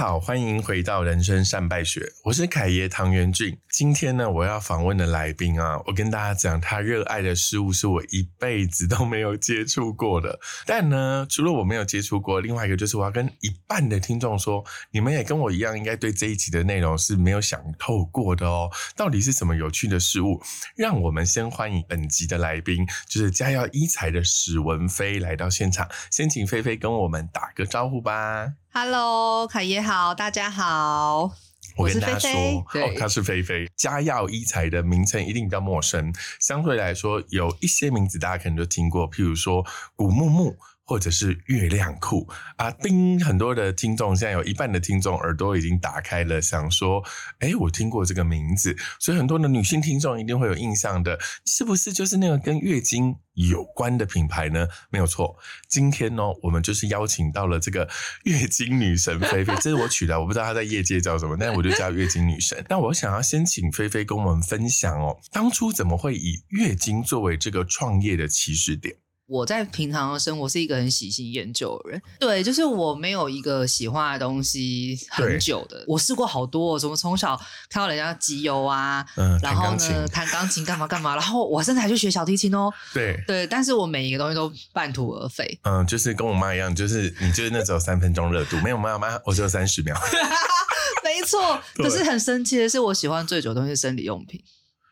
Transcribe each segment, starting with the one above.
好，欢迎回到人生善败学，我是凯爷唐元俊。今天呢，我要访问的来宾啊，我跟大家讲，他热爱的事物是我一辈子都没有接触过的。但呢，除了我没有接触过，另外一个就是我要跟一半的听众说，你们也跟我一样，应该对这一集的内容是没有想透过的哦。到底是什么有趣的事物？让我们先欢迎本集的来宾，就是家耀医材的史文飞来到现场，先请菲菲跟我们打个招呼吧。Hello，凯爷好，大家好，我跟是大家说，菲菲。哦，对，他是菲菲。家耀医材的名称一定比较陌生，相对来说，有一些名字大家可能都听过，譬如说古木木。或者是月亮裤啊，叮！很多的听众现在有一半的听众耳朵已经打开了，想说，哎，我听过这个名字，所以很多的女性听众一定会有印象的，是不是就是那个跟月经有关的品牌呢？没有错，今天呢，我们就是邀请到了这个月经女神菲菲，这是我取的，我不知道她在业界叫什么，但是我就叫月经女神。那我想要先请菲菲跟我们分享哦，当初怎么会以月经作为这个创业的起始点？我在平常的生活是一个很喜新厌旧的人，对，就是我没有一个喜欢的东西很久的。我试过好多、哦，什么从小看到人家集邮啊，嗯，然后，呢弹钢琴干嘛干嘛，然后我甚至还去学小提琴哦，对。对，但是我每一个东西都半途而废。嗯，就是跟我妈一样，就是你就是那只有三分钟热度，没有妈妈，我只有三十秒。没错，可是很生气的是，我喜欢最久的东西是生理用品。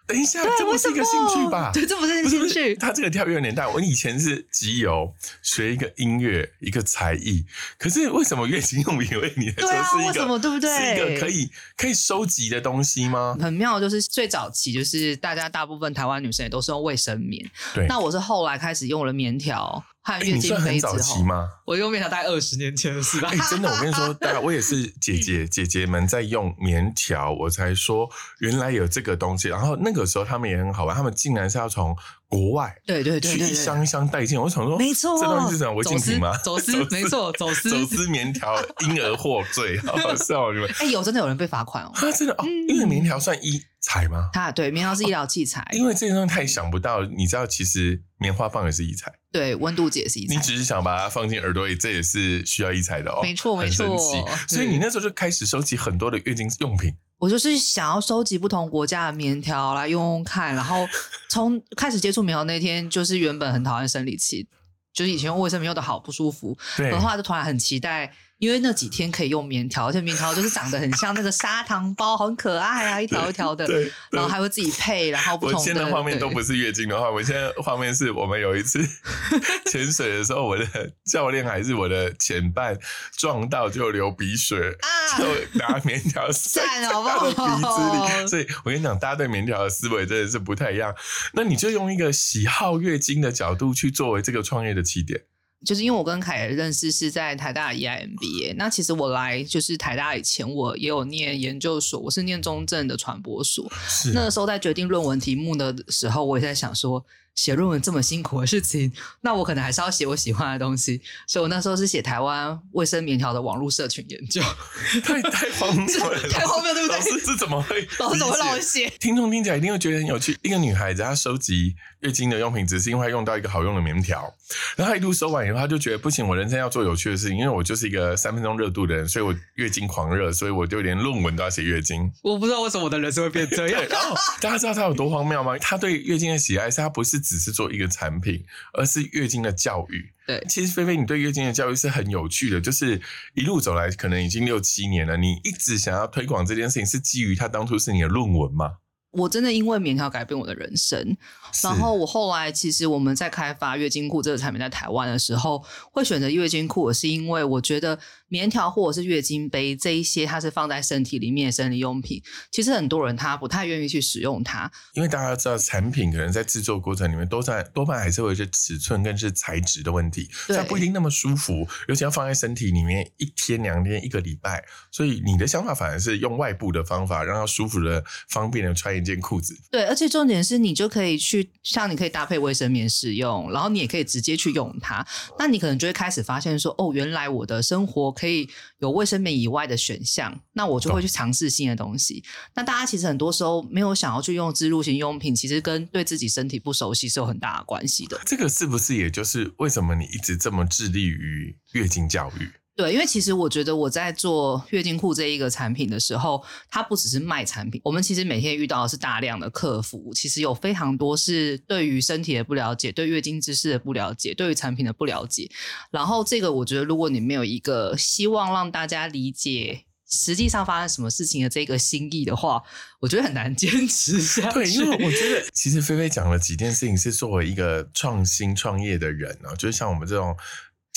等一下，这不是一个兴趣吧？对，这不是不是不是，兴趣。他这个跳跃年代，我以前是集邮，学一个音乐，一个才艺。可是为什么月经用品为你来说对啊是一个为什么对不对是一个可以可以收集的东西吗？很妙，就是最早期，就是大家大部分台湾女生也都是用卫生棉。对，那我是后来开始用了棉条和哎月经你算很杯之后，早期吗？我用棉条大概二十年前的事吧。哎、真的，我跟你说，大家我也是 姐姐姐姐们在用棉条，我才说原来有这个东西。然后那个时候他们也很好玩，他们竟然是要从国外对对对去一箱一箱带进。我想说，没错，这东西是什么违禁品吗？走私，没错，走私。走私棉条，婴儿获罪，好好笑你们。哎，有真的有人被罚款哦。啊，真的哦，嗯因为棉条算医材吗？它对棉条是医疗器材，因为这个东西太想不到，你知道，其实棉花棒也是医材，对温度计也是医材。你只是想把它放进耳朵里，这也是需要医材的哦。没错很没错所以你那时候就开始收集很多的月经用品。我就是想要收集不同国家的棉条来用用看，然后 从开始接触棉条那天，就是原本很讨厌生理期，就是以前用卫生棉用的好不舒服，后就突然很期待，因为那几天可以用棉条，而且棉条就是长得很像那个砂糖包，很可爱啊，一条一条的，对，然后还会自己配，然后不我同的现在画面都不是月经的话，我现在画面是我们有一次 潜水的时候，我的教练还是我的前伴撞到就流鼻血，啊就拿棉条塞好不他的鼻子里。所以我跟你讲，大家对棉条的思维真的是不太一样。那你就用一个喜好月经的角度去作为这个创业的起点。就是因为我跟凯儿认识是在台大的 E EIMBA，那其实我来就是台大以前，我也有念研究所，我是念中正的传播所。那个时候在决定论文题目的时候，我也在想说，写论文这么辛苦的事情，那我可能还是要写我喜欢的东西。所以我那时候是写台湾卫生棉条的网络社群研究。太太荒谬了，太荒谬对不对老师这怎么会？老师怎么会让我？写？听众听起来一定会觉得很有趣。一个女孩子她收集月经的用品，只是因为用到一个好用的棉条，然后她一路收完以后，她就觉得不行，我人生要做有趣的事情，因为我就是一个三分钟热度的人，所以我月经狂热，所以我就连论文都要写月经。我不知道为什么我的人生会变这样，。然后大家知道她有多荒谬吗？她对月经的喜爱是她不是只是做一个产品，而是月经的教育。对其实菲菲，你对月经的教育是很有趣的，就是一路走来，可能已经六七年了，你一直想要推广这件事情，是基于它当初是你的论文吗？我真的因为棉条改变我的人生。然后我后来其实我们在开发月经裤这个产品在台湾的时候，会选择月经裤，是因为我觉得棉条或者是月经杯这一些，它是放在身体里面的生理用品，其实很多人他不太愿意去使用它。因为大家知道，产品可能在制作过程里面都在多半还是会有一些尺寸跟是材质的问题，它不一定那么舒服，尤其要放在身体里面一天、两天、一个礼拜。所以你的想法反而是用外部的方法，让它舒服的、方便的穿一件裤子。对，而且重点是你就可以去，像你可以搭配卫生棉使用，然后你也可以直接去用它。那你可能就会开始发现说，哦，原来我的生活可以有卫生棉以外的选项，那我就会去尝试新的东西。那大家其实很多时候没有想要去用植入型用品，其实跟对自己身体不熟悉是有很大的关系的。这个是不是也就是为什么你一直这么致力于月经教育？对，因为其实我觉得我在做月经裤这一个产品的时候，它不只是卖产品，我们其实每天遇到的是大量的客服，其实有非常多是对于身体的不了解，对月经知识的不了解，对于产品的不了解。然后这个我觉得，如果你没有一个希望让大家理解实际上发生什么事情的这个心意的话，我觉得很难 坚持下去。对，因为我觉得其实菲菲讲了几件事情，是作为一个创新创业的人啊，就是像我们这种。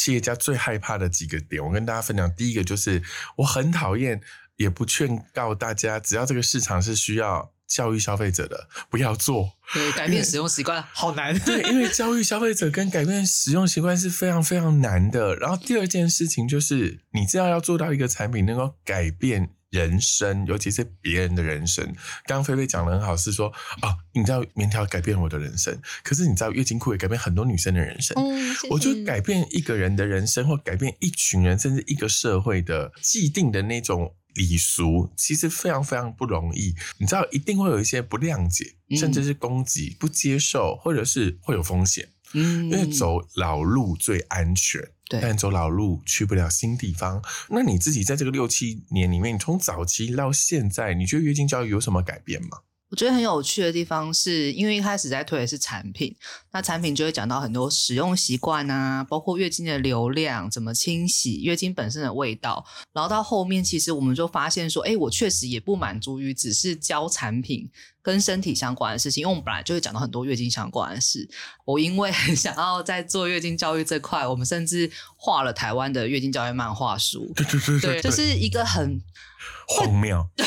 企业家最害怕的几个点，我跟大家分享。第一个就是我很讨厌，也不劝告大家，只要这个市场是需要教育消费者的，不要做。对，改变使用习惯 好难。对，因为教育消费者跟改变使用习惯是非常非常难的。然后第二件事情就是，你知道要做到一个产品能够改变。人生，尤其是别人的人生。刚刚菲菲讲的很好，是说啊，你知道棉条改变我的人生，可是你知道月经裤也改变很多女生的人生。嗯，我就改变一个人的人生，或改变一群人，甚至一个社会的既定的那种礼俗，其实非常非常不容易。你知道，一定会有一些不谅解，甚至是攻击、不接受，或者是会有风险。嗯，因为走老路最安全。但走老路去不了新地方。那你自己在这个六七年里面，你从早期到现在，你觉得月经教育有什么改变吗？我觉得很有趣的地方是，因为一开始在推的是产品，那产品就会讲到很多使用习惯啊，包括月经的流量、怎么清洗、月经本身的味道。然后到后面，其实我们就发现说，哎，我确实也不满足于只是教产品跟身体相关的事情，因为我们本来就会讲到很多月经相关的事。我因为很想要在做月经教育这块，我们甚至画了台湾的月经教育漫画书。对对对对，就是一个很荒谬。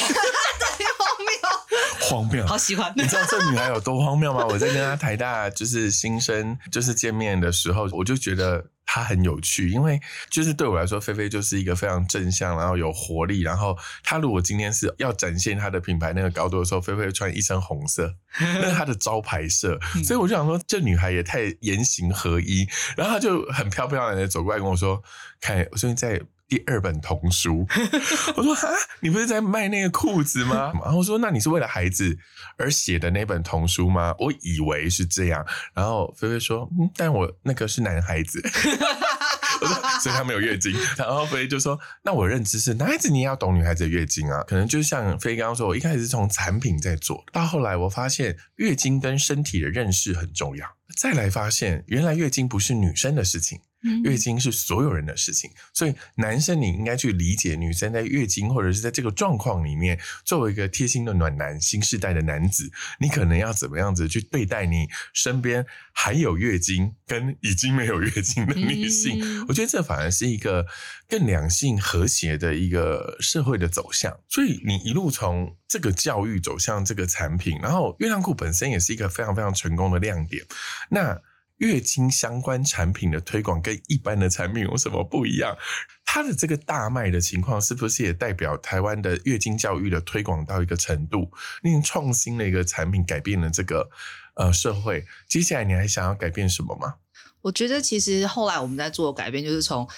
荒谬，好喜欢！你知道这女孩有多荒谬吗？我在跟她台大就是新生就是见面的时候，我就觉得她很有趣，因为就是对我来说，菲菲就是一个非常正向，然后有活力。然后她如果今天是要展现她的品牌那个高度的时候，菲菲穿一身红色，那是她的招牌色。所以我就想说，这女孩也太言行合一。然后她就很漂漂亮亮的走过来跟我说：“看，我最近在。”第二本童书，我说哈，你不是在卖那个裤子吗？然后我说，那你是为了孩子而写的那本童书吗？我以为是这样。然后菲菲说，嗯，但我那个是男孩子，我说，所以他没有月经。然后菲菲就说，那我认知是男孩子，你也要懂女孩子的月经啊。可能就像菲菲刚刚说，我一开始是从产品在做到后来，我发现月经跟身体的认识很重要。再来发现，原来月经不是女生的事情。月经是所有人的事情，所以男生你应该去理解女生在月经或者是在这个状况里面，作为一个贴心的暖男、新时代的男子，你可能要怎么样子去对待你身边还有月经跟已经没有月经的女性？我觉得这反而是一个更两性和谐的一个社会的走向。所以你一路从这个教育走向这个产品，然后月亮裤本身也是一个非常非常成功的亮点。那月经相关产品的推广跟一般的产品有什么不一样？它的这个大卖的情况，是不是也代表台湾的月经教育的推广到一个程度？令创新的一个产品改变了这个呃社会，接下来你还想要改变什么吗？我觉得其实后来我们在做改变，就是从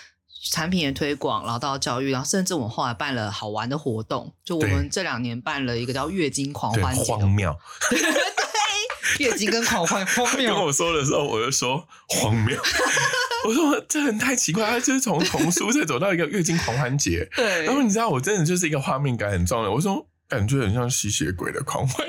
产品的推广，然后到教育，然后甚至我们后来办了好玩的活动，就我们这两年办了一个叫月经狂欢节，荒谬。月经跟狂欢荒谬，跟我说的时候，我就说荒谬。我说这人太奇怪，他就是从童书再走到一个月经狂欢节。对，然后你知道，我真的就是一个画面感很重的。我说感觉很像吸血鬼的狂欢。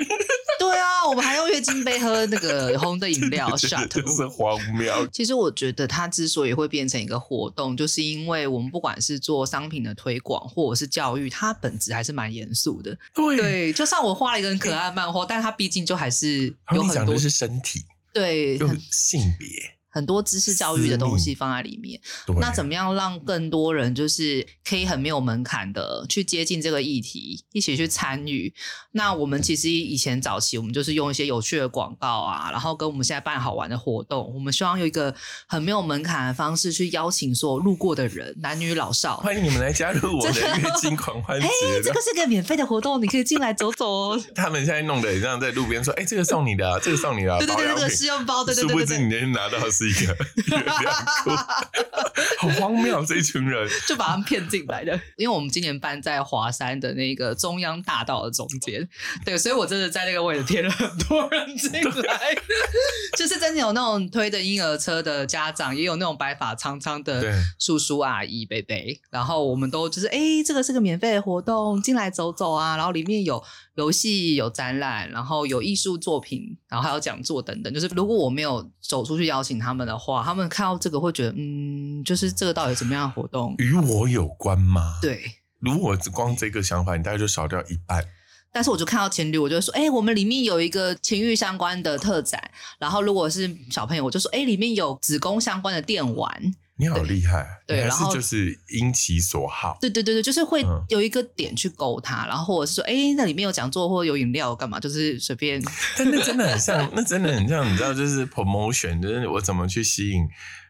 对啊，我们还用月经杯喝那个 红的饮料，shut，是荒谬。其实我觉得它之所以会变成一个活动，就是因为我们不管是做商品的推广，或者是教育，它本质还是蛮严肃的。对，就算我画了一个很可爱的漫画，但它毕竟就还是有很多是身体，对，性别。很多知识教育的东西放在里面，那怎么样让更多人就是可以很没有门槛的去接近这个议题，一起去参与？那我们其实以前早期我们就是用一些有趣的广告啊，然后跟我们现在办好玩的活动，我们希望有一个很没有门槛的方式去邀请所路过的人，男女老少，欢迎你们来加入我的月经狂欢 节。这个是个免费的活动，你可以进来走走哦。他们现在弄得像在路边说：“哎，这个送你的，这个送你的，对对对，那个试用包，对对对对，殊不知你能拿到是。”是一个月亮裤，好荒谬这一群人。就把他们骗进来的。因为我们今年办在华山的那个中央大道的中间，对，所以我真的在那个位置骗了很多人进来，就是真的有那种推着婴儿车的家长，也有那种白发苍苍的叔叔阿姨、伯伯，然后我们都就是哎、诶这个是个免费的活动，进来走走啊，然后里面有游戏、有展览，然后有艺术作品，然后还有讲座等等。就是如果我没有走出去邀请他们的话，他们看到这个会觉得，嗯，就是这个到底怎么样的活动？与我有关吗？，对。如果只光这个想法，你大概就少掉一半。但是我就看到情侣，我就说，哎、我们里面有一个情欲相关的特展。然后如果是小朋友，我就说，哎、里面有子宫相关的电玩。你好厉害，对然后是就是因其所好。对对对对，就是会嗯有一个点去勾他，然后或者是说，哎、那里面有讲座或者有饮料干嘛，就是随便。但那真的很像，那真的很像，你知道，就是 promotion，就是我怎么去吸引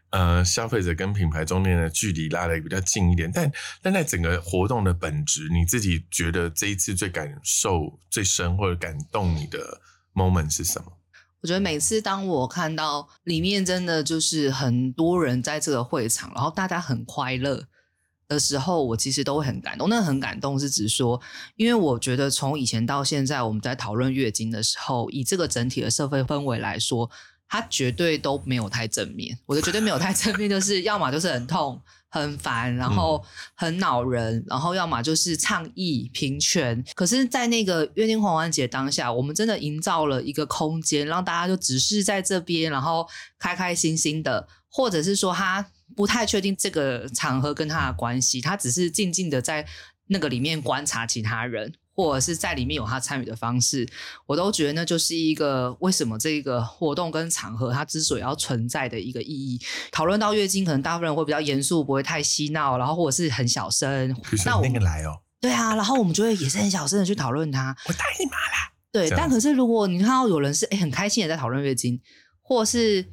呃消费者跟品牌中间的距离拉得比较近一点。但但在整个活动的本质，你自己觉得这一次最感受最深或者感动你的 moment 是什么？我觉得每次当我看到里面真的就是很多人在这个会场，然后大家很快乐的时候，我其实都会很感动。那很感动是指说，因为我觉得从以前到现在，我们在讨论月经的时候，以这个整体的社会氛围来说，它绝对都没有太正面。我的绝对没有太正面，就是要么就是很痛。很烦，然后很恼人，然后要么就是倡议平权。可是，在那个约定狂欢节当下，我们真的营造了一个空间，让大家就只是在这边，然后开开心心的，或者是说他不太确定这个场合跟他的关系，他只是静静的在那个里面观察其他人。或者是在里面有他参与的方式，我都觉得那就是一个为什么这个活动跟场合它之所以要存在的一个意义。讨论到月经，可能大部分人会比较严肃，不会太嬉闹，然后或者是很小声。那我那个来哦，对啊，然后我们就会也是很小声的去讨论它。我大姨妈啦。对，但可是如果你看到有人是哎很开心的在讨论月经，或是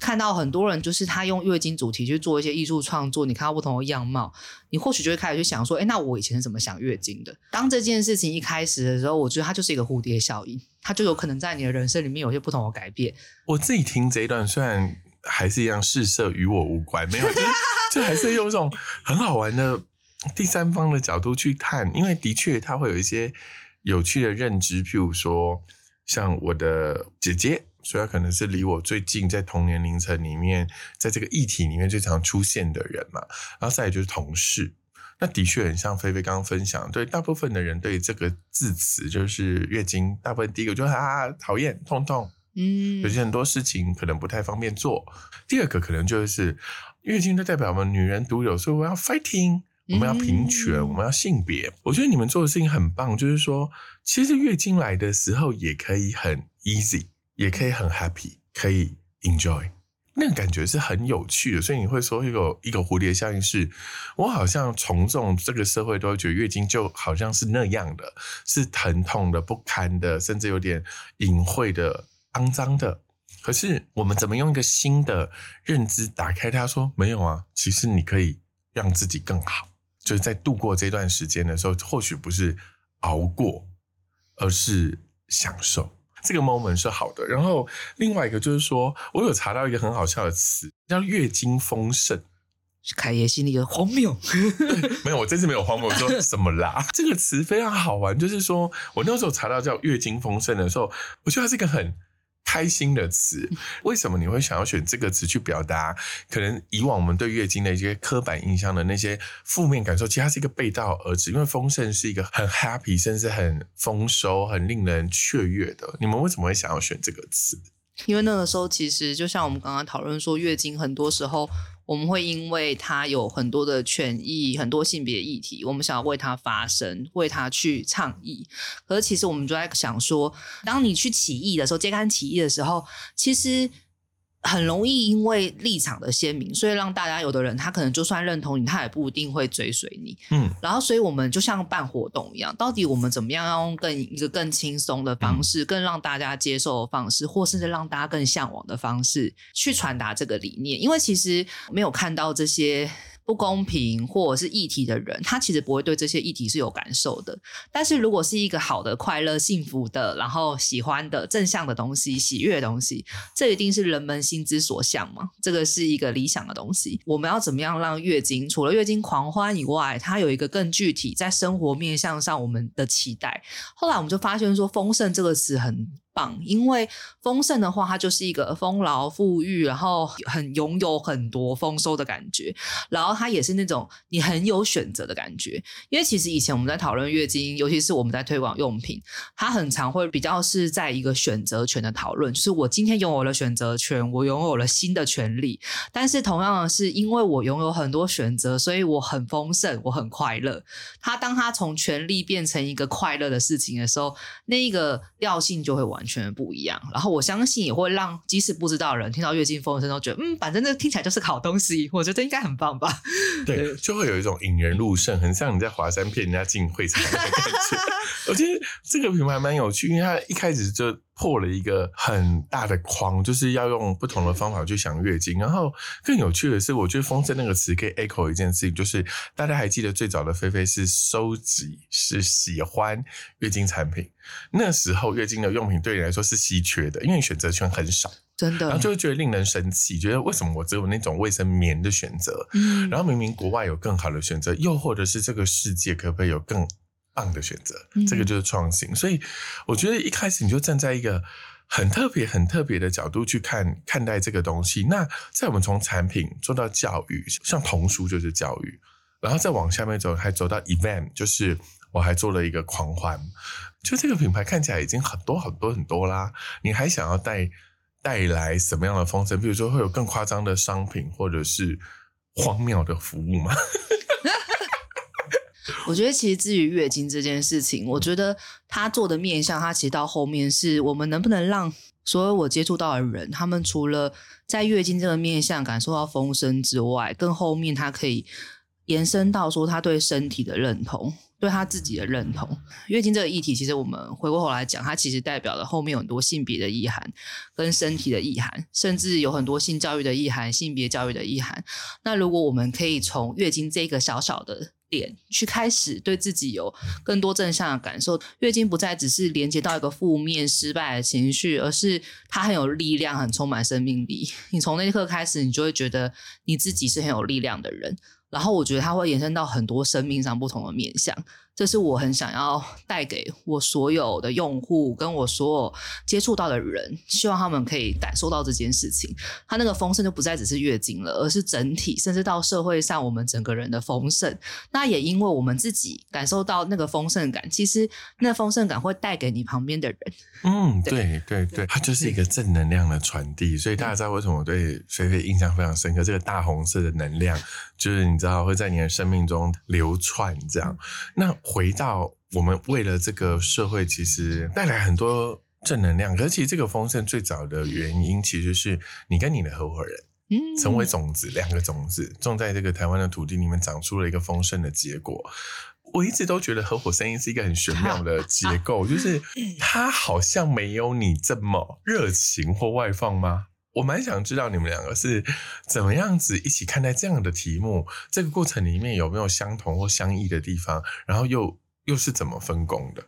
看到很多人就是他用月经主题去做一些艺术创作，你看到不同的样貌，你或许就会开始去想说，哎，那我以前是怎么想月经的？当这件事情一开始的时候，我觉得它就是一个蝴蝶效应，它就有可能在你的人生里面有些不同的改变。我自己听这一段，虽然还是一样试色与我无关，没有，就就还是用一种很好玩的第三方的角度去看，因为的确它会有一些有趣的认知，譬如说像我的姐姐。所以他可能是离我最近，在同年龄层里面，在这个议题里面最常出现的人嘛。然后再来就是同事，那的确很像菲菲刚刚分享，对大部分的人对这个字词就是月经，大部分第一个就是啊讨厌痛痛，嗯有些很多事情可能不太方便做。第二个可能就是月经就代表我们女人独有，所以我要 fighting，我们要平权，嗯我们要性别。我觉得你们做的事情很棒，就是说，其实月经来的时候也可以很 easy，也可以很 happy，可以 enjoy。那个感觉是很有趣的，所以你会说一个一个蝴蝶效应是，我好像从众这个社会都会觉得月经就好像是那样的，是疼痛的、不堪的，甚至有点隐晦的、肮脏的。可是我们怎么用一个新的认知打开它？说没有啊，其实你可以让自己更好，就是在度过这段时间的时候，或许不是熬过，而是享受。这个 moment 是好的。然后另外一个就是说，我有查到一个很好笑的词，叫月经丰盛。凯爷心里有荒谬。没有，我这次没有荒谬，我说 什么啦？这个词非常好玩，就是说我那时候查到叫月经丰盛的时候，我觉得它是一个很开心的词。为什么你会想要选这个词去表达？可能以往我们对月经的一些刻板印象的那些负面感受，其实它是一个背道而驰。因为丰盛是一个很 happy，甚至很丰收、很令人雀跃的。你们为什么会想要选这个词？因为那个时候，其实就像我们刚刚讨论说，月经很多时候我们会因为它有很多的权益、很多性别议题，我们想要为它发声，为它去倡议。可是其实我们就在想说，当你去起义的时候，揭竿起义的时候，其实。很容易因为立场的鲜明，所以让大家有的人他可能就算认同你，他也不一定会追随你。嗯，然后，所以我们就像办活动一样，到底我们怎么样要用更一个更轻松的方式，更让大家接受的方式，或甚至让大家更向往的方式去传达这个理念？因为其实没有看到这些。不公平或者是议题的人，他其实不会对这些议题是有感受的。但是如果是一个好的、快乐、幸福的，然后喜欢的、正向的东西、喜悦的东西，这一定是人们心之所向嘛？这个是一个理想的东西。我们要怎么样让月经除了月经狂欢以外，它有一个更具体在生活面向上我们的期待？后来我们就发现说，丰盛这个词很。棒，因为丰盛的话，它就是一个丰饶、富裕，然后很拥有很多丰收的感觉。然后它也是那种你很有选择的感觉。因为其实以前我们在讨论月经，尤其是我们在推广用品，它很常会比较是在一个选择权的讨论，就是我今天拥有了选择权，我拥有了新的权利。但是同样的是，因为我拥有很多选择，所以我很丰盛，我很快乐。它当它从权利变成一个快乐的事情的时候，那一个调性就会完。完全不一样，然后我相信也会让即使不知道的人听到月经风声都觉得，嗯，反正这听起来就是好东西，我觉得应该很棒吧？对，就会有一种引人入胜，很像你在华山骗人家进会场的感觉。我觉得这个品牌蛮有趣，因为它一开始就。破了一个很大的框，就是要用不同的方法去想月经。然后更有趣的是，我觉得“丰盛”那个词可以 echo 一件事情，就是大家还记得最早的菲菲是收集、是喜欢月经产品。那时候月经的用品对你来说是稀缺的，因为选择权很少，真的，然后就会觉得令人生气，觉得为什么我只有那种卫生棉的选择？嗯，然后明明国外有更好的选择，又或者是这个世界可不可以有更？棒的选择，这个就是创新。所以我觉得一开始你就站在一个很特别、很特别的角度去看看待这个东西。那在我们从产品做到教育，像童书就是教育，然后再往下面走，还走到 event，就是我还做了一个狂欢。就这个品牌看起来已经很多很多很多啦，你还想要带带来什么样的风声？比如说会有更夸张的商品，或者是荒谬的服务吗？我觉得其实至于月经这件事情，我觉得他做的面向，他其实到后面是我们能不能让所有我接触到的人，他们除了在月经这个面向感受到风声之外，更后面他可以延伸到说他对身体的认同，对他自己的认同。月经这个议题，其实我们回过头来讲，它其实代表了后面有很多性别的意涵，跟身体的意涵，甚至有很多性教育的意涵、性别教育的意涵。那如果我们可以从月经这个小小的点去开始对自己有更多正向的感受，月经不再只是连接到一个负面失败的情绪，而是它很有力量，很充满生命力。你从那一刻开始，你就会觉得你自己是很有力量的人。然后我觉得它会延伸到很多生命上不同的面向。这是我很想要带给我所有的用户，跟我所有接触到的人，希望他们可以感受到这件事情。它那个丰盛就不再只是月经了，而是整体，甚至到社会上我们整个人的丰盛。那也因为我们自己感受到那个丰盛感，其实那丰盛感会带给你旁边的人。嗯，对对对，它就是一个正能量的传递。所以大家知道为什么我对菲菲印象非常深刻？这个大红色的能量，就是你知道会在你的生命中流窜，这样那。回到我们为了这个社会，其实带来很多正能量。可是其实这个丰盛最早的原因，其实是你跟你的合伙人，嗯，成为种子，两个种子种在这个台湾的土地里面，长出了一个丰盛的结果。我一直都觉得合伙生意是一个很玄妙的结构，就是它好像没有你这么热情或外放吗？我蛮想知道你们两个是怎么样子一起看待这样的题目，这个过程里面有没有相同或相异的地方，然后又又是怎么分工的？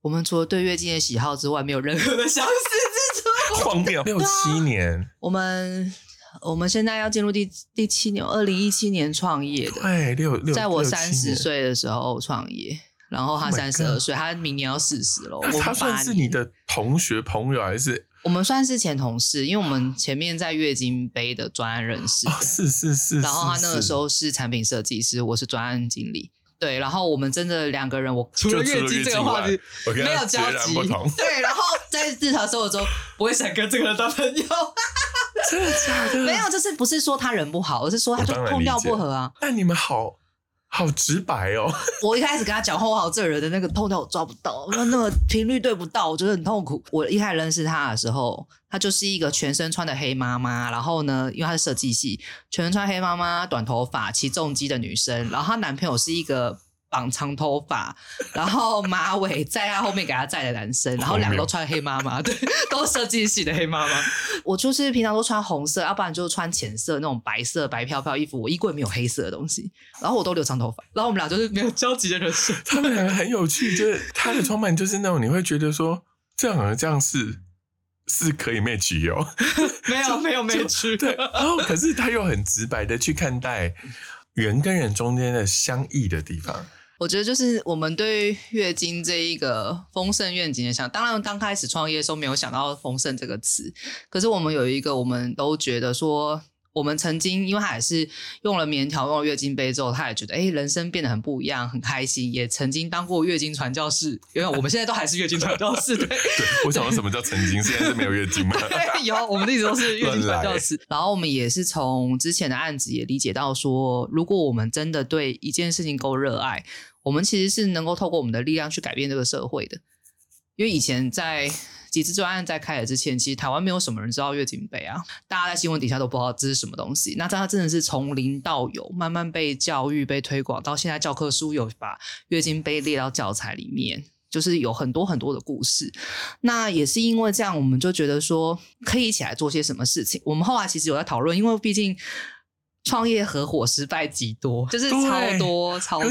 我们除了对月经的喜好之外，没有任何的相似之处。荒谬，六七年，我们我们现在要进入第第七年，二零一七年创业的，对，六六，在我三十岁的时候创业。然后他三十二岁，他明年要四十了。他算是你的同学朋友还是？我们算是前同事，因为我们前面在月经杯的专案认识。是是是。然后他那个时候是产品设计师，我是专案经理。对，然后我们真的两个人，我除了月经这个话题没有交集。对，然后在日常生活中不会想跟这个人当朋友。真的假的？没有，就是不是说他人不好，而是说他就痛调不合啊。但你们好。好直白哦！我一开始跟他讲后，好这人的那个痛调我抓不到，那那个频率对不到，我觉得很痛苦。我一开始认识他的时候，他就是一个全身穿的黑妈妈，然后呢，因为他是设计系，全身穿黑妈妈，短头发，骑重机的女生。然后她男朋友是一个绑长头发，然后马尾在他后面给他载的男生，然后两个都穿黑妈妈，对，都设计系的黑妈妈。我就是平常都穿红色，要不然就是穿浅色那种白色白飘飘衣服。我衣柜没有黑色的东西，然后我都留长头发。然后我们俩就是没有交集的人设。他们两个很有趣，就是他的装扮就是那种你会觉得说这样好像这样是是可以 match 哟，没有没有 match 对，然后可是他又很直白的去看待人跟人中间的相异的地方。我觉得就是我们对月经这一个丰盛愿景的想，当然刚开始创业的时候没有想到丰盛这个词，可是我们有一个，我们都觉得说。我们曾经，因为他也是用了棉条、用了月经杯之后，他也觉得哎，人生变得很不一样，很开心。也曾经当过月经传教士，因为我们现在都还是月经传教士。对，对我想说什么叫曾经？现在是没有月经吗？有，我们一直都是月经传教士。然后我们也是从之前的案子也理解到说，如果我们真的对一件事情够热爱，我们其实是能够透过我们的力量去改变这个社会的。因为以前在。几次专案在开始之前，其实台湾没有什么人知道月经杯啊，大家在新闻底下都不知道这是什么东西。那它真的是从零到有，慢慢被教育、被推广，到现在教科书有把月经杯列到教材里面，就是有很多很多的故事。那也是因为这样，我们就觉得说可以一起来做些什么事情。我们后来其实有在讨论，因为毕竟创业合伙失败极多，就是超多超多。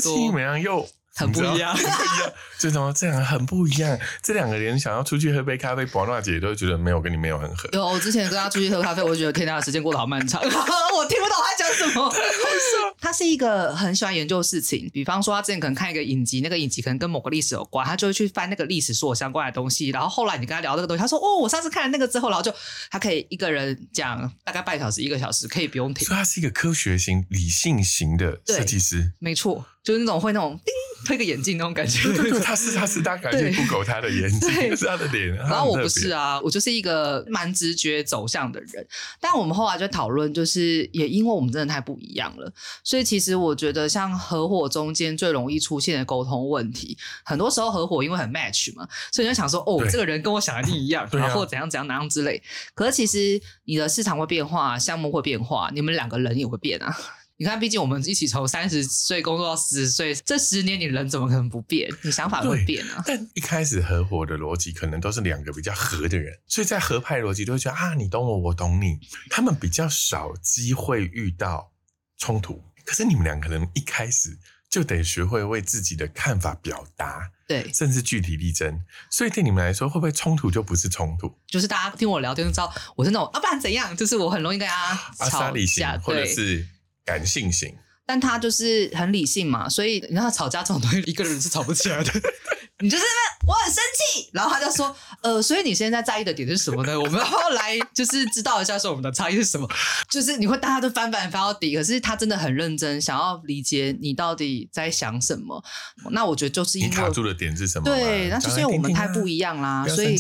很不一样，很不一样，这种这样很不一样。这两个人想要出去喝杯咖啡，宝娜姐都觉得没有跟你没有很合。有，我之前跟他出去喝咖啡，我就觉得天哪，时间过得好漫长，我听不懂他讲什么。他是一个很喜欢研究事情，比方说他之前可能看一个影集，那个影集可能跟某个历史有关，他就会去翻那个历史所有相关的东西。然后后来你跟他聊这个东西，他说：“哦，我上次看了那个之后，然后就他可以一个人讲大概半小时、一个小时，可以不用停。”所以他是一个科学型、理性型的设计师，没错。就是那种会那种 推个眼镜那种感觉，他是他是大家感觉不狗他的眼睛，是他的脸。然后我不是啊，我就是一个蛮直觉走向的人。但我们后来就讨论，就是也因为我们真的太不一样了，所以其实我觉得像合伙中间最容易出现的沟通问题，很多时候合伙因为很 match 嘛，所以就想说哦，这个人跟我想的一样，然后怎样怎样哪样之类。可是其实你的市场会变化，项目会变化，你们两个人也会变啊。你看，毕竟我们一起从三十岁工作到四十岁，这十年你人怎么可能不变？你想法会变啊。但一开始合伙的逻辑可能都是两个比较合的人，所以在合派逻辑都会觉得啊，你懂我，我懂你。他们比较少机会遇到冲突。可是你们两个人一开始就得学会为自己的看法表达，对，甚至据理力争。所以对你们来说，会不会冲突就不是冲突？就是大家听我聊天就知道，我是那种啊，不然怎样？就是我很容易跟他吵架，或者是。感性型，但他就是很理性嘛，所以你看吵架这种东西，一个人是吵不起来的。你就是我很生气，然后他就说，呃，所以你现在在意的点是什么呢？我们后来就是知道一下，说我们的差异是什么。就是你会大家都翻翻翻到底，可是他真的很认真，想要理解你到底在想什么。那我觉得就是因为卡住的点是什么？对，那就是因为我们太不一样啦，所以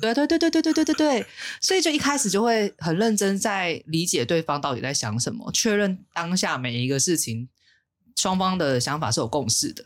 对对对对对对对对，所以就一开始就会很认真在理解对方到底在想什么，确认当下每一个事情双方的想法是有共识的。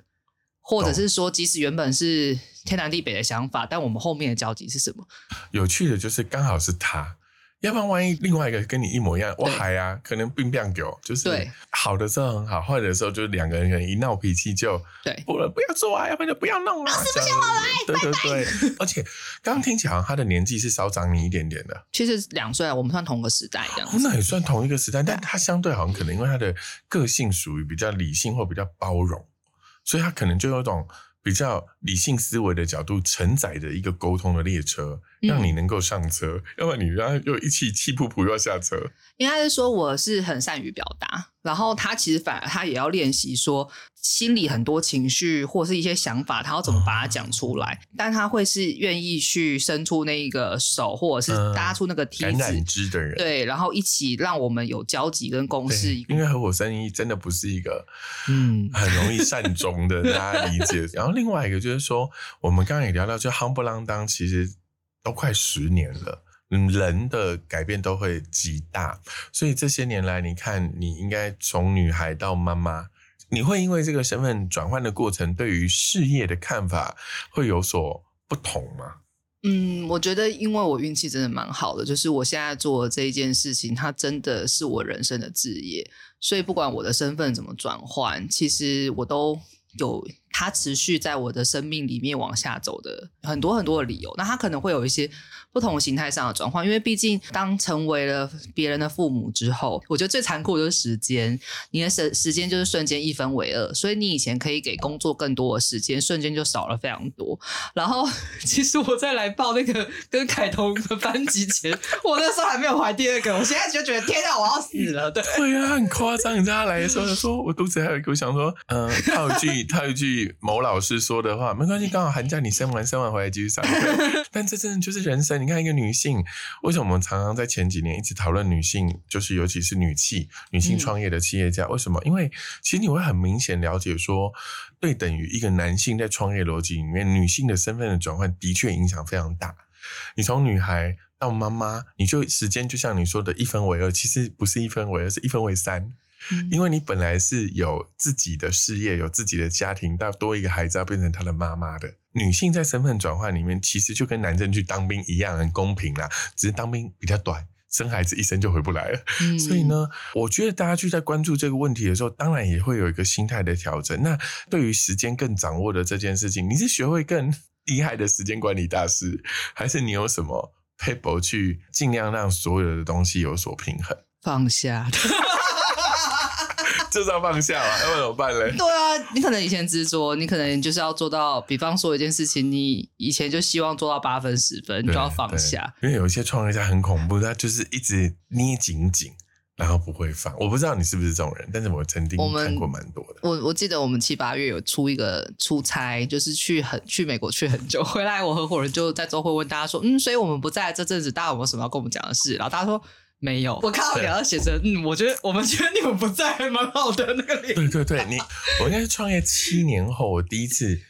或者是说，即使原本是天南地北的想法，但我们后面的交集是什么？有趣的就是刚好是他，要不然万一另外一个跟你一模一样，我还啊，可能并不样狗，就是好的时候很好，坏的时候就是两个人人一闹脾气就对，不了不要做啊，要不然就不要弄啊，死不相往来，对对对。而且刚刚听起来好像他的年纪是稍长你一点点的，其实两岁啊，我们算同个时代这样，那也算同一个时代，但他相对好像可能因为他的个性属于比较理性或比较包容。所以他可能就有一种比较理性思维的角度承载着一个沟通的列车，让你能够上车，要不然你然后又一气气噗噗又要下车。应该是说我是很善于表达。然后他其实反而他也要练习说心里很多情绪或是一些想法，他要怎么把它讲出来。但他会是愿意去伸出那一个手，或者是搭出那个梯子的人，对，然后一起让我们有交集跟共识。因为合伙生意真的不是一个嗯很容易善终的，大家理解。然后另外一个就是说，我们刚刚也聊到，就夯不啷当，其实都快十年了。人的改变都会极大，所以这些年来，你看，你应该从女孩到妈妈，你会因为这个身份转换的过程，对于事业的看法会有所不同吗？嗯，我觉得，因为我运气真的蛮好的，就是我现在做这一件事情，它真的是我人生的志业，所以不管我的身份怎么转换，其实我都有他持续在我的生命里面往下走的很多很多的理由。那他可能会有一些不同形态上的转换，因为毕竟当成为了别人的父母之后，我觉得最残酷的就是时间，你的时时间就是瞬间一分为二，所以你以前可以给工作更多的时间，瞬间就少了非常多。然后，其实我在来报那个跟凯彤的班级前，我那时候还没有怀第二个，我现在就觉得天啊，我要死了，对。对啊，很夸张。你知道他来的时候，他说我肚子还有一个，我想说，嗯、套一句 套一句某老师说的话，没关系，刚好寒假你生完生完回来继续上课。但这真的就是人生。你看一个女性，为什么我们常常在前几年一直讨论女性，就是尤其是女企、女性创业的企业家？为什么？因为其实你会很明显了解说，对等于一个男性在创业逻辑里面，女性的身份的转换的确影响非常大。你从女孩到妈妈，你就时间就像你说的一分为二，其实不是一分为二，是一分为三。因为你本来是有自己的事业，有自己的家庭，到多一个孩子要变成他的妈妈的女性，在身份转换里面，其实就跟男生去当兵一样，很公平啦。只是当兵比较短，生孩子一生就回不来了。嗯所以，呢，我觉得大家去在关注这个问题的时候，当然也会有一个心态的调整。那对于时间更掌握的这件事情，你是学会更厉害的时间管理大师，还是你有什么 paper 去尽量让所有的东西有所平衡？放下。就是要放下嘛，要不然怎么办嘞？对啊，你可能以前执着，你可能就是要做到，比方说一件事情，你以前就希望做到八分十分，你就要放下。因为有一些创业家很恐怖，他就是一直捏紧紧，然后不会放。我不知道你是不是这种人，但是我曾经看过蛮多的。我我记得我们七八月有出一个出差，就是去很去美国去很久，回来我合伙人就在周会问大家说，嗯，所以我们不在这阵子，大家有没有什么要跟我们讲的事？然后大家说没有。我看到表上写着，嗯，我觉得我们觉得你们不在还蛮好的那个脸。对对对，你 我应该是创业七年后，我第一次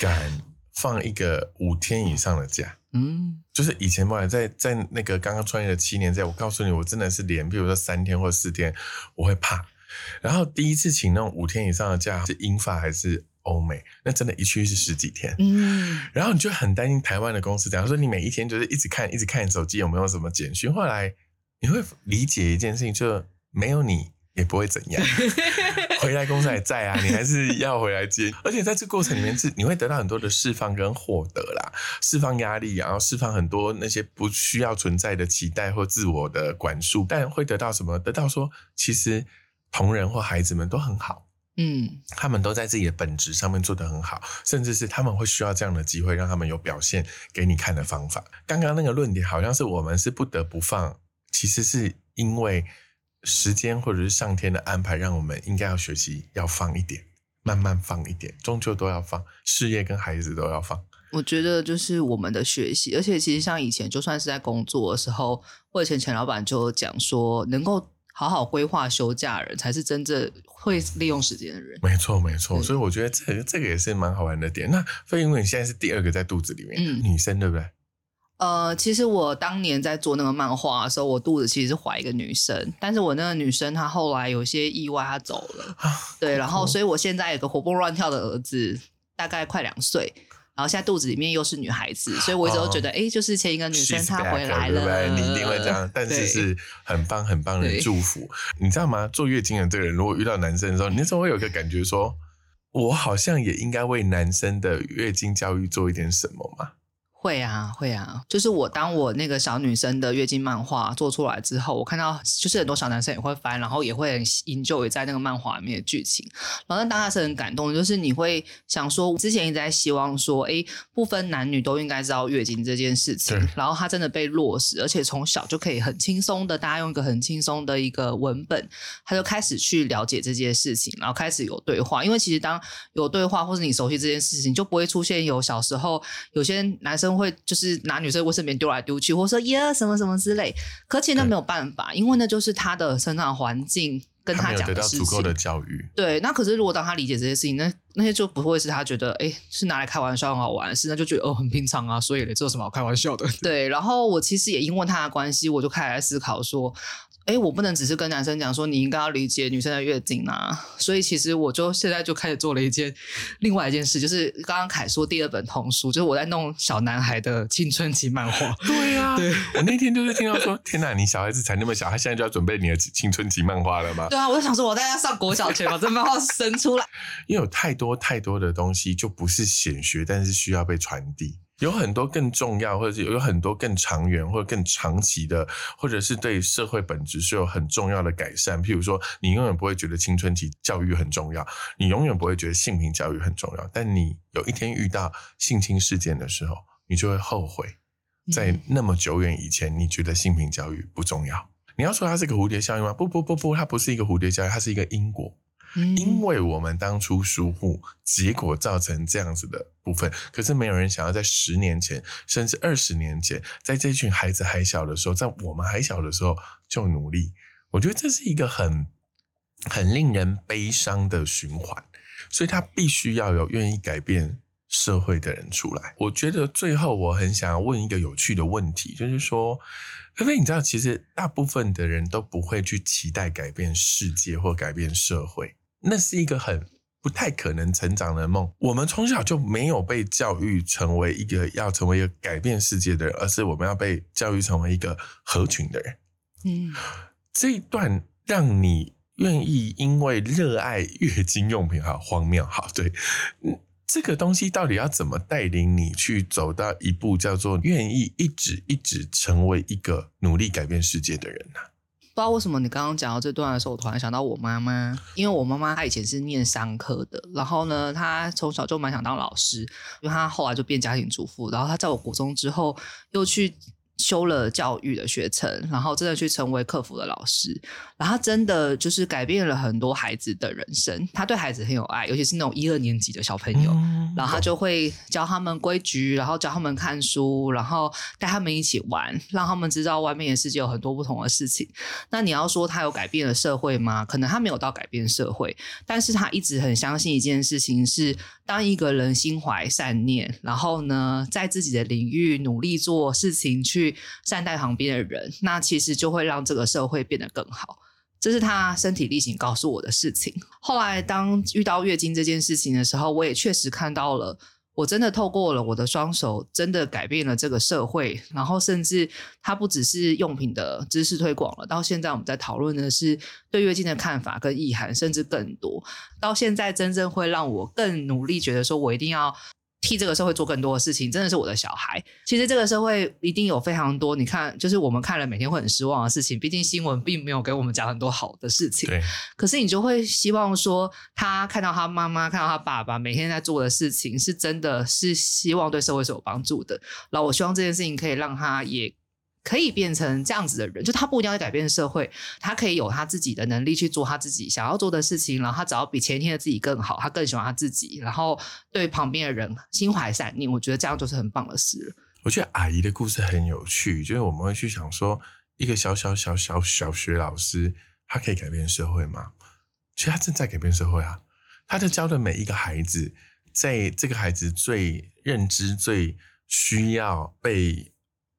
敢放一个五天以上的假。嗯，就是以前嘛，在在那个刚刚创业的七年在，我告诉你，我真的是连，比如说三天或四天，我会怕。然后第一次请那种五天以上的假，是英法还是欧美？那真的一去是十几天。嗯，然后你就很担心台湾的公司，假如说你每一天就是一直看，一直看手机有没有什么简讯，后来你会理解一件事情，就没有你也不会怎样。回来公司还在啊，你还是要回来接，而且在这过程里面是你会得到很多的释放跟获得啦，释放压力，然后释放很多那些不需要存在的期待或自我的管束，但会得到什么？得到说其实同仁或孩子们都很好。嗯，他们都在自己的本职上面做得很好，甚至是他们会需要这样的机会，让他们有表现给你看的方法。刚刚那个论点好像是我们是不得不放，其实是因为时间或者是上天的安排，让我们应该要学习要放一点，慢慢放一点，终究都要放，事业跟孩子都要放。我觉得就是我们的学习，而且其实像以前，就算是在工作的时候，我以前前老板就有讲说，能够好好规划休假的人，才是真正会利用时间的人。没错，没错，所以我觉得这个这个也是蛮好玩的点。那飞因为你现在是第二个在肚子里面，嗯女生对不对？呃，其实我当年在做那个漫画的时候，我肚子其实是怀一个女生，但是我那个女生她后来有些意外，她走了。啊，对，然后所以我现在有个活蹦乱跳的儿子，大概快两岁。然后现在肚子里面又是女孩子，所以我一直都觉得，哎、就是前一个女生她回来对不对？了，你一定会这样，但是是很棒很棒的祝福。你知道吗？做月经的这个人，如果遇到男生的时候，你那时候会有一个感觉说，我好像也应该为男生的月经教育做一点什么嘛。会啊，会啊，就是我当我那个小女生的月经漫画做出来之后，我看到就是很多小男生也会翻，然后也会很 enjoy 在那个漫画里面的剧情，然后那当下是很感动的，就是你会想说，之前一直在希望说，哎，不分男女都应该知道月经这件事情，然后它真的被落实，而且从小就可以很轻松的，大家用一个很轻松的一个文本，他就开始去了解这件事情，然后开始有对话，因为其实当有对话或是你熟悉这件事情，就不会出现有小时候有些男生会就是拿女生卫生棉丢来丢去，或者说耶什么什么之类。可其实那没有办法，因为那就是他的成长环境跟他讲的事得到足够的。教育，对，那可是如果当他理解这些事情，那那些就不会是他觉得哎是拿来开玩笑很好玩的事，那就觉得哦很平常啊，所以嘞这有什么好开玩笑的？对，然后我其实也因为他的关系，我就开始在思考说。哎，我不能只是跟男生讲说你应该要理解女生的月经啊，所以其实我就现在就开始做了一件另外一件事，就是刚刚凯说第二本童书，就是我在弄小男孩的青春期漫画。对呀，对我那天就是听到说，天哪，你小孩子才那么小，他现在就要准备你的青春期漫画了吗？对啊，我就想说，我在要上国小前把这漫画生出来，因为有太多太多的东西就不是显学，但是需要被传递。有很多更重要，或者是有很多更长远或者更长期的，或者是对社会本质是有很重要的改善。譬如说，你永远不会觉得青春期教育很重要，你永远不会觉得性平教育很重要，但你有一天遇到性侵事件的时候，你就会后悔，在那么久远以前，你觉得性平教育不重要。你要说它是一个蝴蝶效应吗？不不不不，它不是一个蝴蝶效应，它是一个因果。因为我们当初疏忽，结果造成这样子的部分。可是没有人想要在十年前，甚至二十年前，在这群孩子还小的时候，在我们还小的时候就努力。我觉得这是一个很很令人悲伤的循环，所以他必须要有愿意改变社会的人出来。我觉得最后我很想要问一个有趣的问题，就是说。因为你知道，其实大部分的人都不会去期待改变世界或改变社会。那是一个很不太可能成长的梦。我们从小就没有被教育成为一个要成为一个改变世界的人，而是我们要被教育成为一个合群的人。嗯，这一段让你愿意因为热爱月经用品，好荒谬，好对，嗯，这个东西到底要怎么带领你去走到一步，叫做愿意一直一直成为一个努力改变世界的人呢？不知道为什么你刚刚讲到这段的时候，我突然想到我妈妈，因为我妈妈她以前是念商科的，然后呢，她从小就蛮想当老师，因为她后来就变家庭主妇，然后她在我国中之后又去。修了教育的学程，然后真的去成为客服的老师，然后真的就是改变了很多孩子的人生。他对孩子很有爱，尤其是那种一二年级的小朋友，然后他就会教他们规矩，然后教他们看书，然后带他们一起玩，让他们知道外面的世界有很多不同的事情。那你要说他有改变了社会吗？可能他没有到改变社会，但是他一直很相信一件事情是。当一个人心怀善念，然后呢，在自己的领域努力做事情，去善待旁边的人，那其实就会让这个社会变得更好。这是他身体力行告诉我的事情。后来，当遇到月经这件事情的时候，我也确实看到了。我真的透过了我的双手，真的改变了这个社会。然后，甚至它不只是用品的知识推广了。到现在，我们在讨论的是对月经的看法跟意涵，甚至更多。到现在，真正会让我更努力，觉得说我一定要。替这个社会做更多的事情，真的是我的小孩。其实这个社会一定有非常多，你看，就是我们看了每天会很失望的事情。毕竟新闻并没有给我们讲很多好的事情。对。可是你就会希望说，他看到他妈妈，看到他爸爸每天在做的事情，是真的是希望对社会是有帮助的。然后我希望这件事情可以让他也。可以变成这样子的人，就他不一定要改变社会，他可以有他自己的能力去做他自己想要做的事情，然后他只要比前一天的自己更好，他更喜欢他自己，然后对旁边的人心怀善念，我觉得这样就是很棒的事。我觉得阿姨的故事很有趣，就是我们会去想说，一个小小小小小学老师，他可以改变社会吗？其实他正在改变社会啊，他在教的每一个孩子，在这个孩子最认知、最需要被。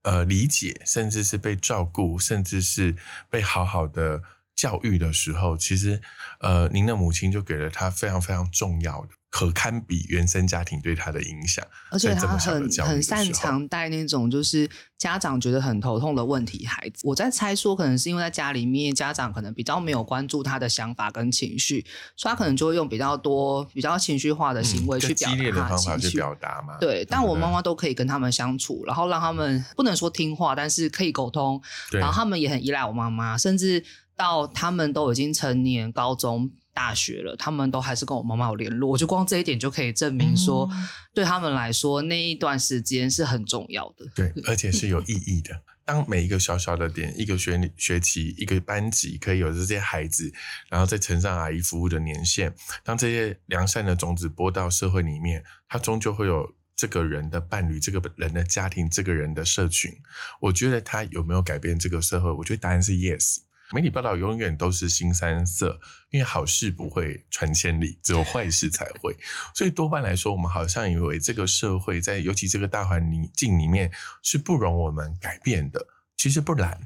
呃，理解，甚至是被照顾，甚至是被好好的教育的时候，其实，呃，您的母亲就给了他非常非常重要的。可堪比原生家庭对他的影响，而且他很很擅长带那种就是家长觉得很头痛的问题孩子。我在猜说，可能是因为在家里面，家长可能比较没有关注他的想法跟情绪，所以他可能就会用比较多比较情绪化的行为去表达他情绪表达嘛。对，但我妈妈都可以跟他们相处，然后让他们不能说听话，但是可以沟通。然后他们也很依赖我妈妈，甚至到他们都已经成年，高中。大学了，他们都还是跟我妈妈有联络，我就光这一点就可以证明说，对他们来说那一段时间是很重要的。对，而且是有意义的。当每一个小小的点，一个学学期，一个班级，可以有这些孩子，然后再乘上阿姨服务的年限，当这些良善的种子播到社会里面，它终究会有这个人的伴侣，这个人的家庭，这个人的社群。我觉得他有没有改变这个社会？我觉得答案是 yes。媒体报道永远都是新三色，因为好事不会传千里，只有坏事才会。所以多半来说，我们好像以为这个社会在尤其这个大环境里面是不容我们改变的。其实不然，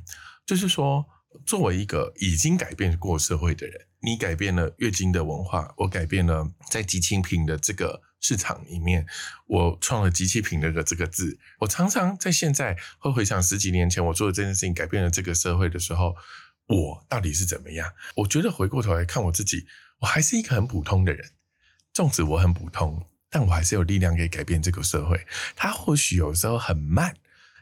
就是说，作为一个已经改变过社会的人，你改变了月经的文化，我改变了在集清品的这个市场里面，我创了机器品的这个字。我常常在现在会回想十几年前我做的这件事情，改变了这个社会的时候，我到底是怎么样？我觉得回过头来看我自己，我还是一个很普通的人。纵使我很普通，但我还是有力量可以改变这个社会。它或许有时候很慢，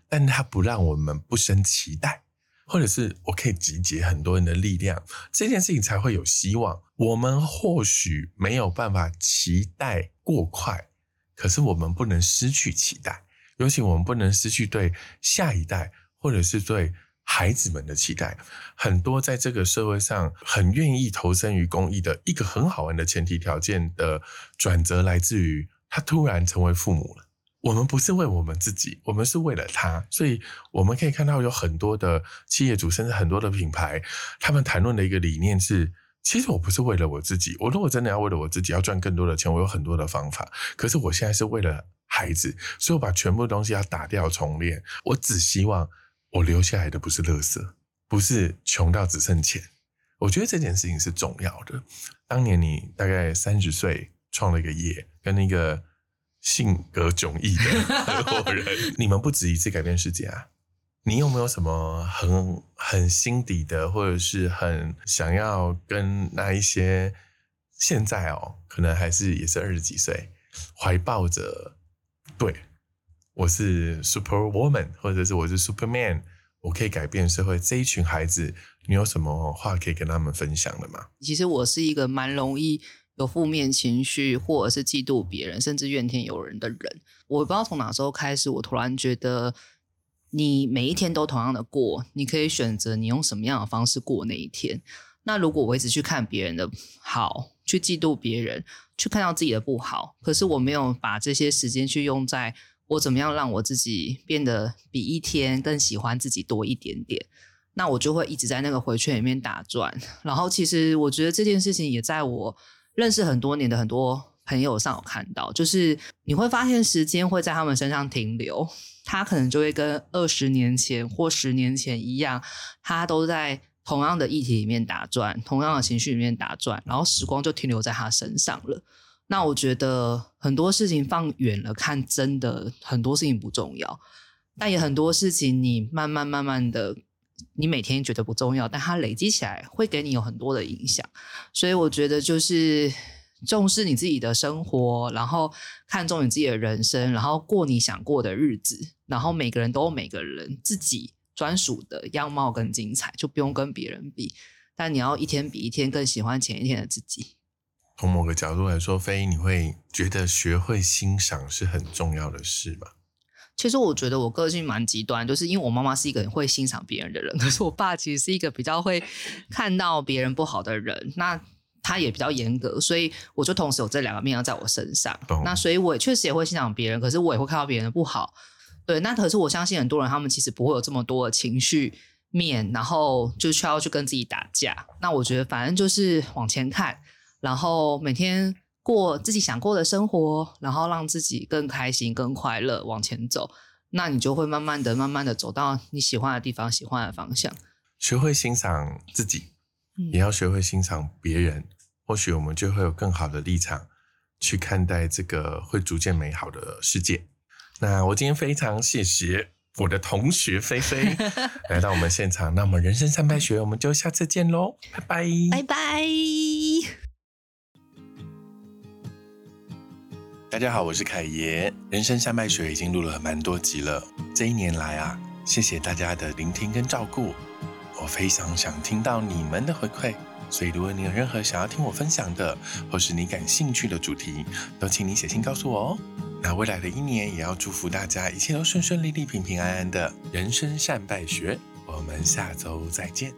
但它不让我们不生期待。或者是我可以集结很多人的力量，这件事情才会有希望。我们或许没有办法期待过快，可是我们不能失去期待，尤其我们不能失去对下一代或者是对孩子们的期待。很多在这个社会上很愿意投身于公益的一个很好玩的前提条件的转折，来自于他突然成为父母了。我们不是为我们自己，我们是为了他，所以我们可以看到有很多的企业主，甚至很多的品牌，他们谈论的一个理念是：其实我不是为了我自己，我如果真的要为了我自己要赚更多的钱，我有很多的方法。可是我现在是为了孩子，所以我把全部东西要打掉重练。我只希望我留下来的不是垃圾，不是穷到只剩钱。我觉得这件事情是重要的。当年你大概三十岁创了一个业，跟那个。性格迥异的合伙人，你们不止一次改变世界啊！你有没有什么很很心底的，或者是很想要跟那一些现在哦，可能还是也是二十几岁，怀抱着对我是 Super Woman，或者是我是 Superman，我可以改变社会这一群孩子，你有什么话可以跟他们分享的吗？其实我是一个蛮容易。有负面情绪，或者是嫉妒别人，甚至怨天尤人的人，我不知道从哪时候开始，我突然觉得，你每一天都同样的过，你可以选择你用什么样的方式过那一天。那如果我一直去看别人的好，去嫉妒别人，去看到自己的不好，可是我没有把这些时间去用在我怎么样让我自己变得比一天更喜欢自己多一点点，那我就会一直在那个回圈里面打转。然后，其实我觉得这件事情也在我。认识很多年的很多朋友上有看到，就是你会发现时间会在他们身上停留，他可能就会跟二十年前或十年前一样，他都在同样的议题里面打转，同样的情绪里面打转，然后时光就停留在他身上了。那我觉得很多事情放远了看，真的很多事情不重要，但也很多事情你慢慢慢慢的。你每天觉得不重要，但它累积起来会给你有很多的影响，所以我觉得就是重视你自己的生活，然后看重你自己的人生，然后过你想过的日子，然后每个人都有每个人自己专属的样貌跟精彩，就不用跟别人比，但你要一天比一天更喜欢前一天的自己。从某个角度来说，飞，你会觉得学会欣赏是很重要的事吗？其实我觉得我个性蛮极端，就是因为我妈妈是一个很会欣赏别人的人，可是我爸其实是一个比较会看到别人不好的人。那他也比较严格，所以我就同时有这两个面要在我身上。那所以我也确实也会欣赏别人，可是我也会看到别人的不好。对，那可是我相信很多人他们其实不会有这么多的情绪面，然后就需要去跟自己打架。那我觉得反正就是往前看，然后每天。过自己想过的生活，然后让自己更开心、更快乐，往前走，那你就会慢慢的、慢慢的走到你喜欢的地方、喜欢的方向。学会欣赏自己，也要学会欣赏别人。或许我们就会有更好的立场去看待这个会逐渐美好的世界。那我今天非常谢谢我的同学菲菲 来到我们现场。那么人生三百学，我们就下次见喽，拜拜，拜拜。大家好，我是凯爷。人生山脉学已经录了蛮多集了。这一年来啊，谢谢大家的聆听跟照顾。我非常想听到你们的回馈，所以如果你有任何想要听我分享的，或是你感兴趣的主题，都请你写信告诉我哦。那未来的一年，也要祝福大家一切都顺顺利利、平平安安的。人生善败学，我们下周再见。